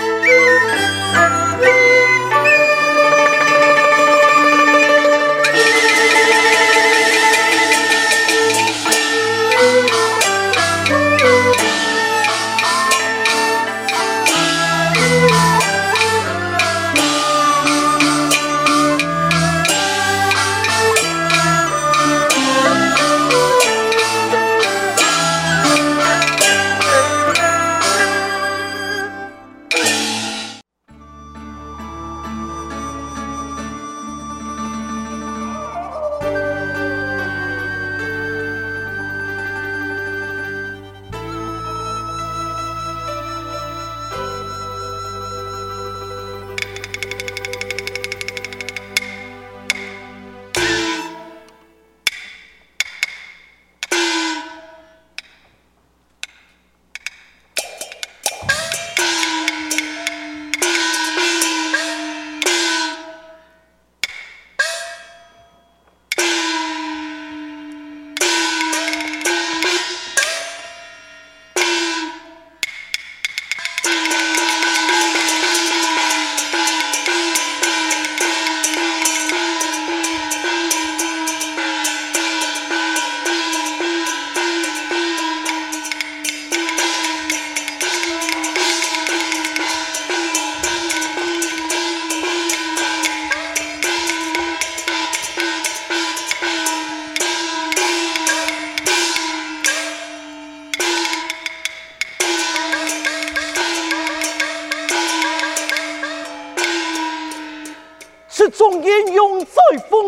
Música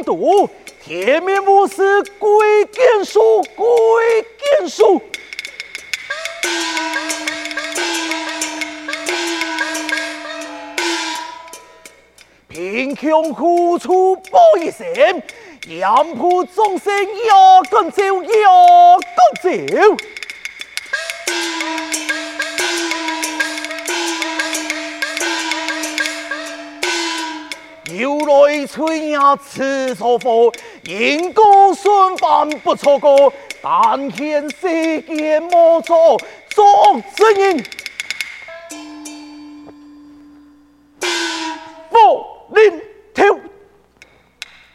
毒，铁面无私鬼见愁，鬼见愁。贫穷苦楚不百身，阳婆众生要共走，要共走。春呀吃错货，因果顺反不错过，但愿世间莫错做真人。佛领头，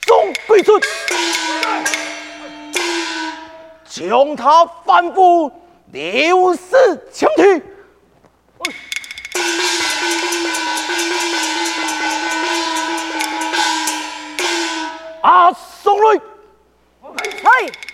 总归顺，将他反复六四枪毙。thôi!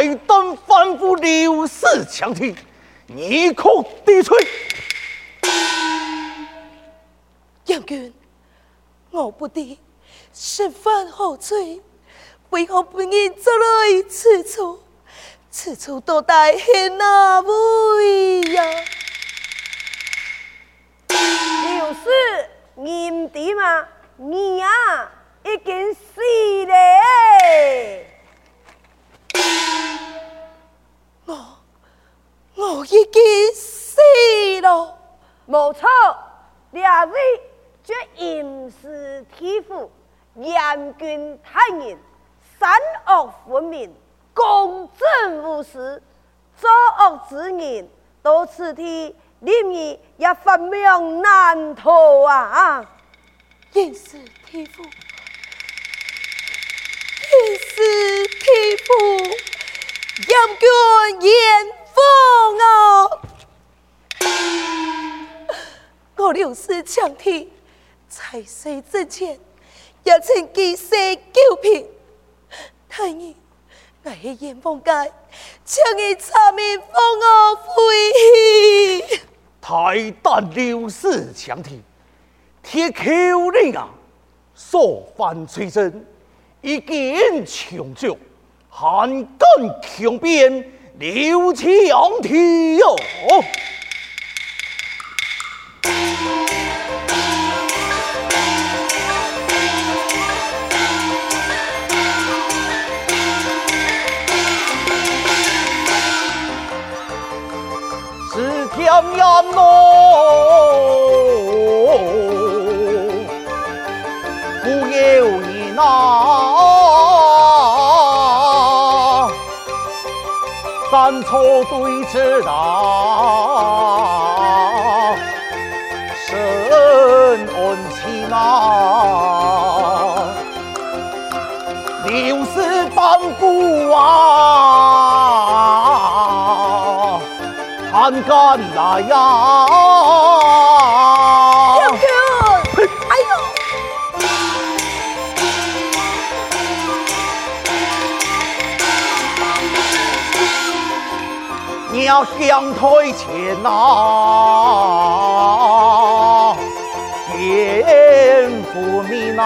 嗨。将军，你可抵取？将军，我不敌，十分后悔，为何不应做来此处？此处多待谁哪位呀？就是认得吗？你啊，已经死了。我我已经死了，没错，两位这淫士铁夫，严君太严，善恶分明，公正无私，作恶之人，到此地，令你也发命难逃啊！淫士铁夫，淫士铁夫，严君严风啊！我六世强提，在世之前，也曾几世救贫，太爷。我是严凤介，请你查明封我回去。太旦六世强提，铁口令啊，所犯罪证已经穷究汉军强辩刘强天哟。错对之道，深恩情啊，六世半古啊。敢敢来呀！要向退前呐，天父你呐。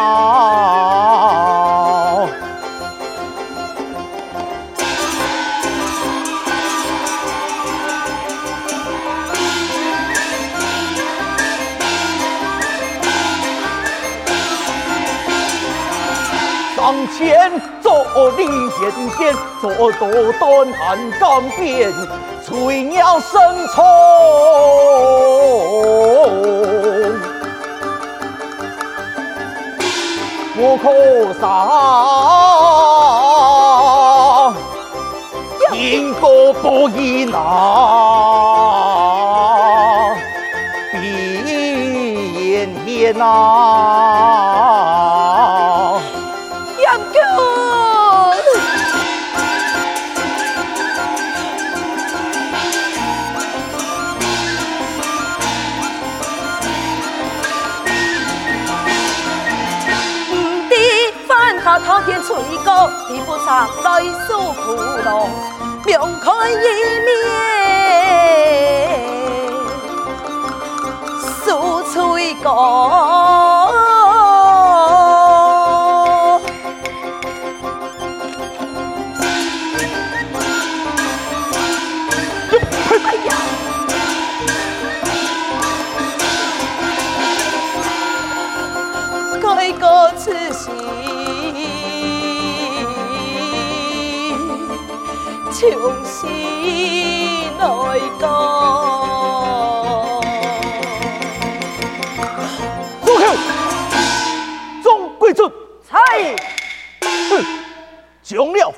向前走，立言间，做多端寒江边，翠鸟生虫，我可杀，因果不一呐，闭眼间呐。地不长来诉苦乐，命看一面，诉吹歌。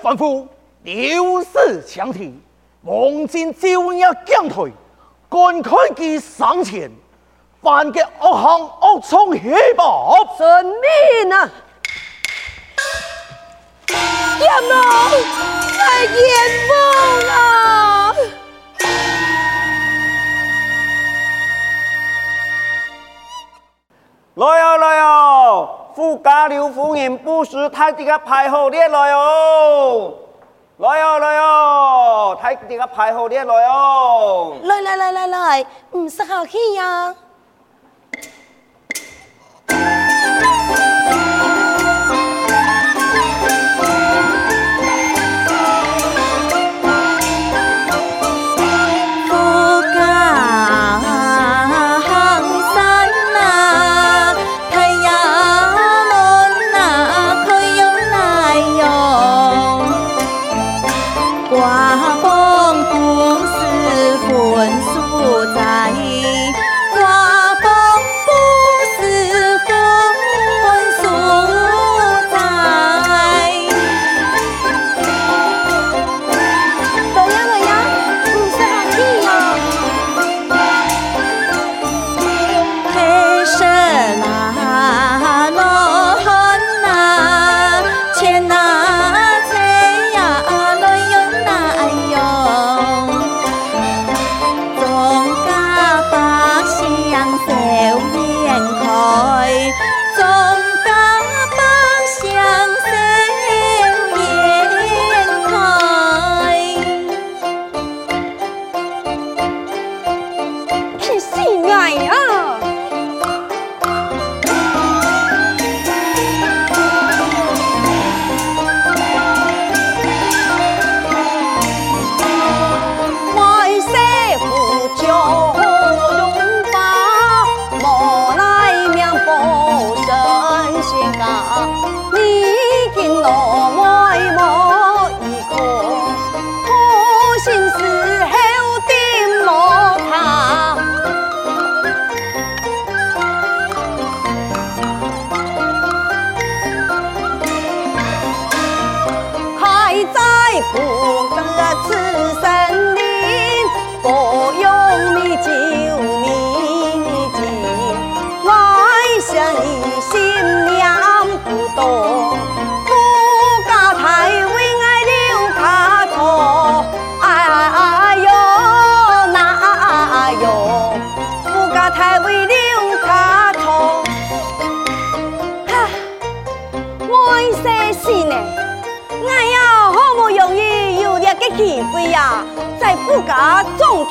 反复，六世强体，望见就要降退，赶快去上前，犯个恶行恶从黑吧！遵命啊！啊！来哟来哟，富家刘夫人不识太弟个排好列来哟！来哟来哟，太弟个排好列来哟！来来来来来，唔使客气呀。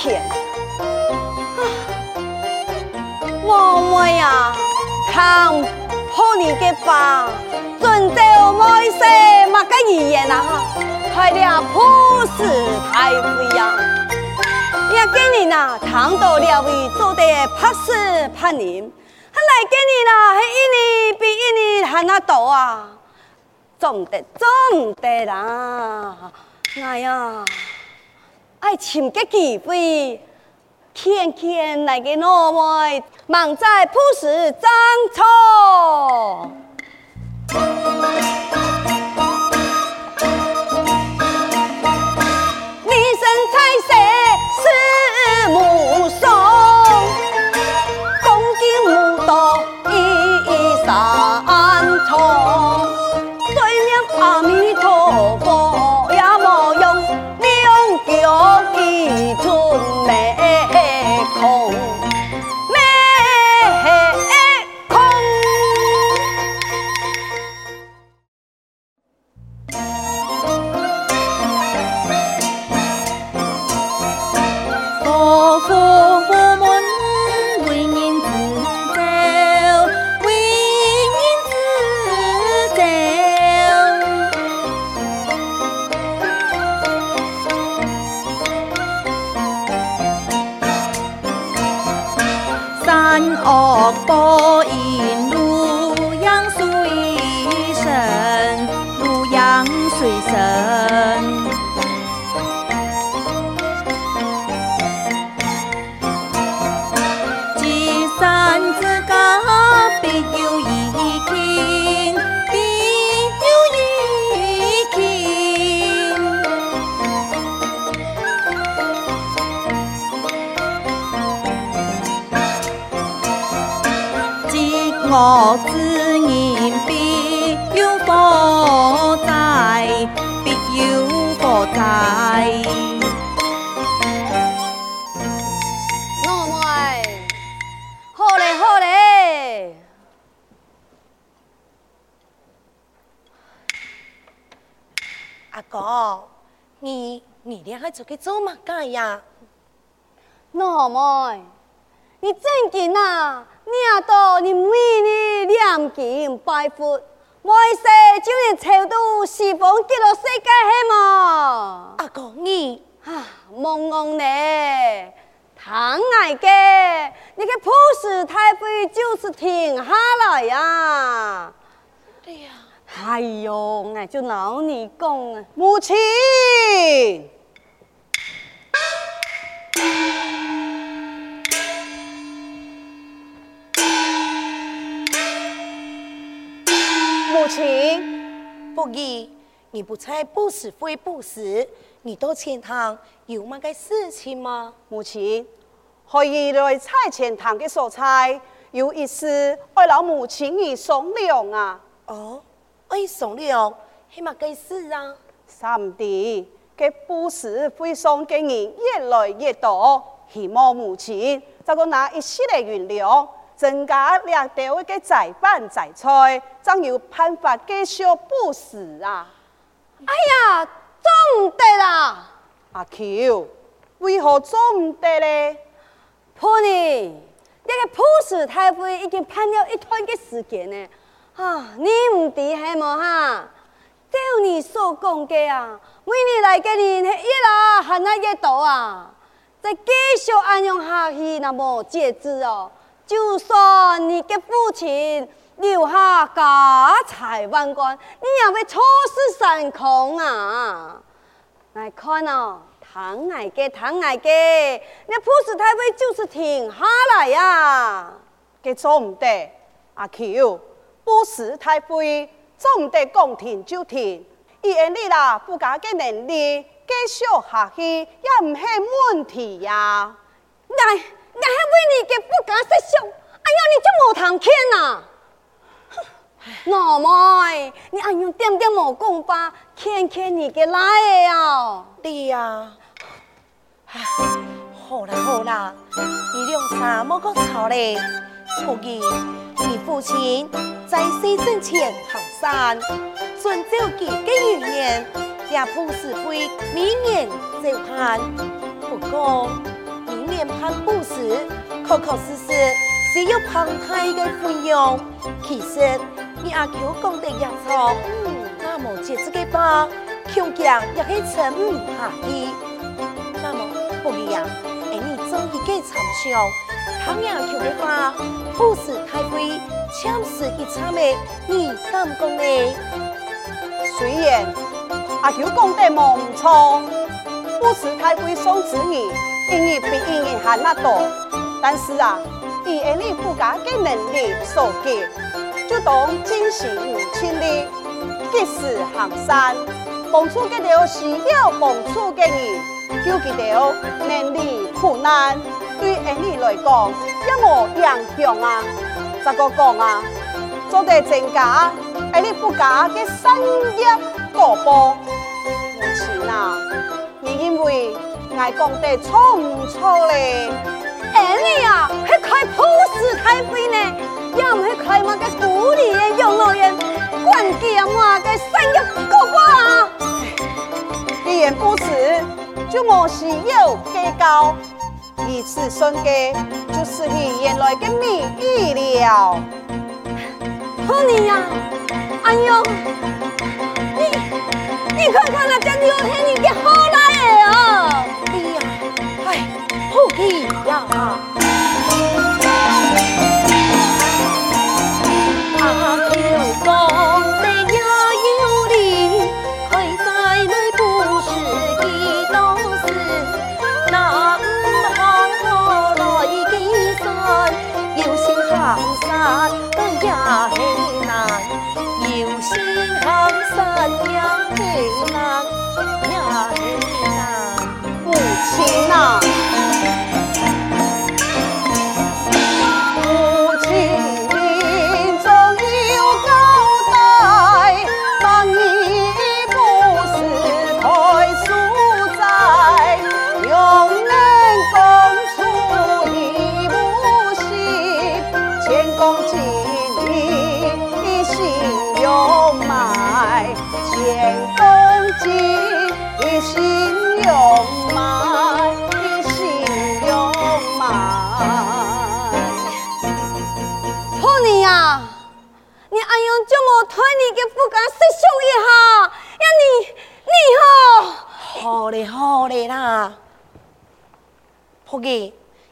种田。我们呀，看破你的疤，准备没事嘛个语言啊，快点朴实太妃呀！也给你呐，唐到了位做得拍死拍人。他来给你啦，还一年比一年还那多啊，总得总得啦，哎呀，爱寻个机会，天天来个我们忙在朴实张错。你你俩还出去做嘛干呀？老妹，你真紧呐？念到你每日念经拜佛，每世就连超度西方极乐世界系嘛？阿公你啊，蒙蒙呢？唐爱嘅，你个普世太妃就是停下来呀！对呀，哎呦，我就闹你讲啊，母亲。不义，你不才不是非不是，你到钱塘有么个事情吗？母亲，可以来菜钱塘的蔬菜，有一丝爱老母亲你商量啊。哦，爱商量，系么个事啊？三弟，嘅不是非送嘅人越来越多，希望母亲再个拿一些来原谅。增加两条嘅栽饭栽菜，怎有办法继续布施啊？哎呀，做唔得啦！阿 Q，为何做唔得咧？婆呢？呢个朴实太妃已经盼了一段嘅时间呢。啊，你唔知系么哈？照你所讲嘅啊，每年来嘅人系越来还那一多啊！再继续安样下去，那么节制哦。就算你嘅父亲留下家财万贯，你也会错失善空啊！来看哦，唐爱嘅唐爱嘅，那朴实太妃就是停下来呀、啊，给做唔得。阿 Q，朴实太妃做唔得讲停就停，以你啦，不加嘅能力继续下去也唔系问题呀、啊。来。我还为你，你就无谈天呐！老妹，你哎呦点点莫讲吧，天天你给来的呀？对呀。好啦好啦，你俩啥莫个吵嘞？不给。你父亲在世之前行山，遵照自己的语言，也不是会明年就盼。不过明年盼不是，确确实实只要澎湃的费用。其实你阿 Q 讲的也错，那么这这个话，强强也可以称唔下去。那么不一样，哎，你做一个参详。唐雅桥的话，不是太贵，恰是一差没，你敢讲呢？虽然阿舅讲的冇错，不是太贵送子女，因为比因为还那多，但是啊，以你不家的能力所给，就当进行母亲的及时行善，帮助给了需要帮助的人，救给了能力苦难。对儿女来讲，一无影响啊！咋个讲啊？做得增加儿女不家的产业国宝。母亲啊，你认为爱讲得错唔错嘞？儿女啊，去开普斯太会呢，要唔去开嘛个独立的养老院，关键嘛个产业国宝啊！既然不是，就我是有计较。以此算计，就是你原来的名誉了。好你呀，哎呦，你你看看那张照片，你给好好。气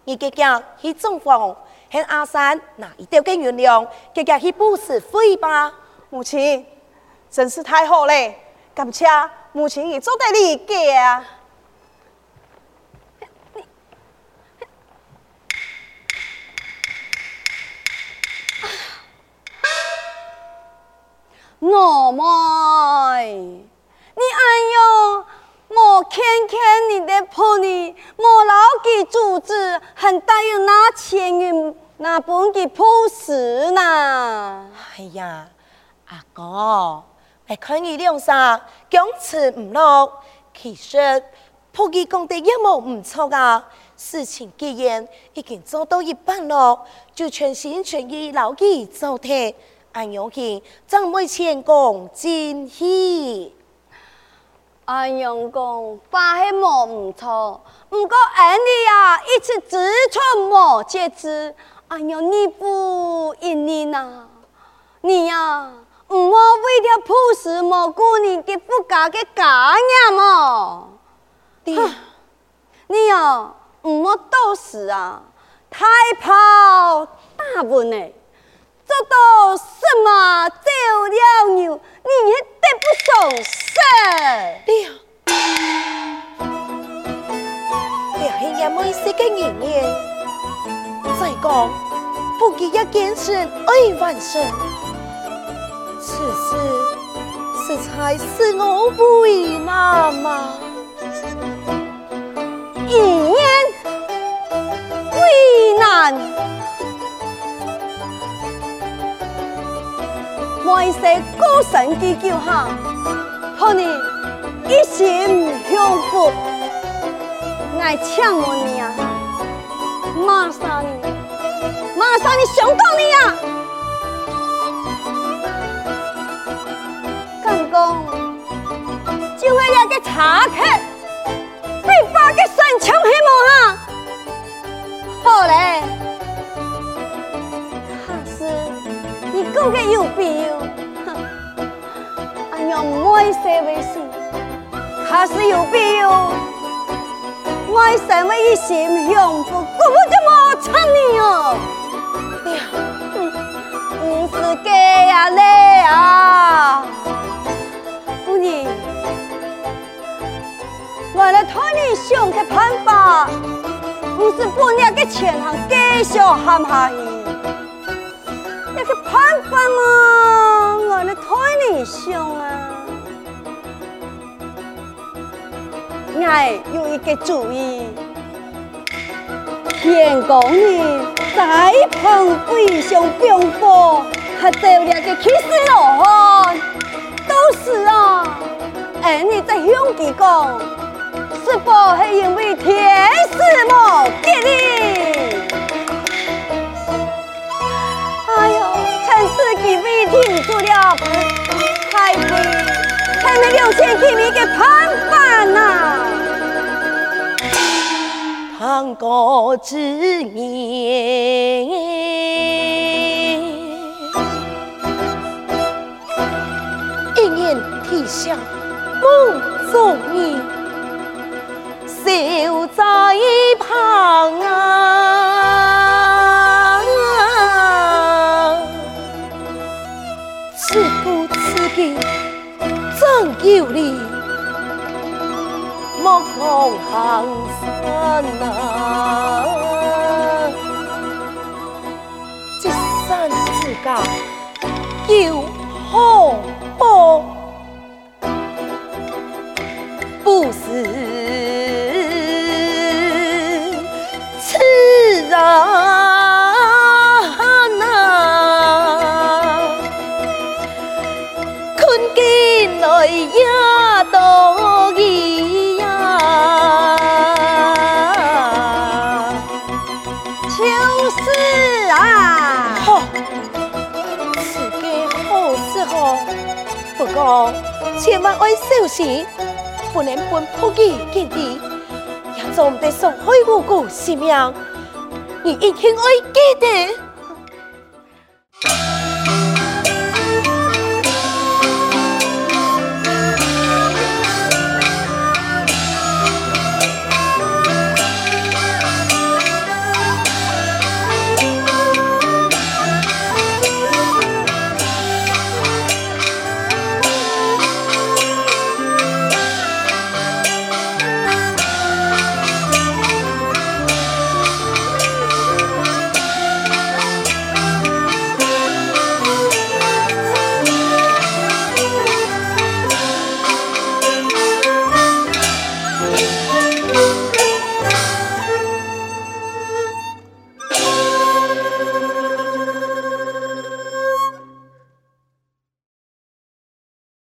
你给家去中风，向阿三那一条根原谅，给家去布施费吧。母亲，真是太好了，感谢母亲你做得理解啊。我妹，你哎呦！我看看你的婆妮，我老给组织还答应拿钱元那本嘅铺死呢。哎呀，阿哥，来看你脸上讲词唔落，其实婆妮讲的一模唔错啊。事情既然已经做到一半了，就全心全意老给做的，俺有去张妹前功尽弃。安阳公发系冇唔错，不过俺哋呀一直只穿毛戒指，安阳你不应你呐？你呀唔好为了朴实无顾你嘅不家嘅家业么？爹，你呀唔好多事啊，太跑大问呢。做到什么？走了牛，你也得不偿失。爹，爹系也没事嘅年年，再讲不记一件事爱万生，此事实在是我为难吗？一言万世孤神之救哈，好你一心向佛，爱请问你啊，马死你，骂上你想到你啊，刚刚就会要个查克，被发给山枪黑毛哈，好嘞，哈是你够个有必要。呀，唔爱说为是，可是有必要。爱什么？一心幸福，根本就冇差你哦。唔是假呀嘞啊！姑娘，为了讨你想的办法，不是把那个钱行继续陷下去，那个办法啊，为了讨你想啊，我有一个主意，员工呢？在旁背上兵法，还走了个气势罗汉，都是啊！哎，你在向他讲，是否是因为天时冇给你？哎呦，趁自己未停住了，太妃，还没留钱给你个盘缠呐！唐国之年，一念天下梦中人，守在旁啊！自古此间怎有理？莫讲行山啊！这山之间有好千万要小心，不能分不义见地，也做唔得伤害无辜性命，你一定要记得。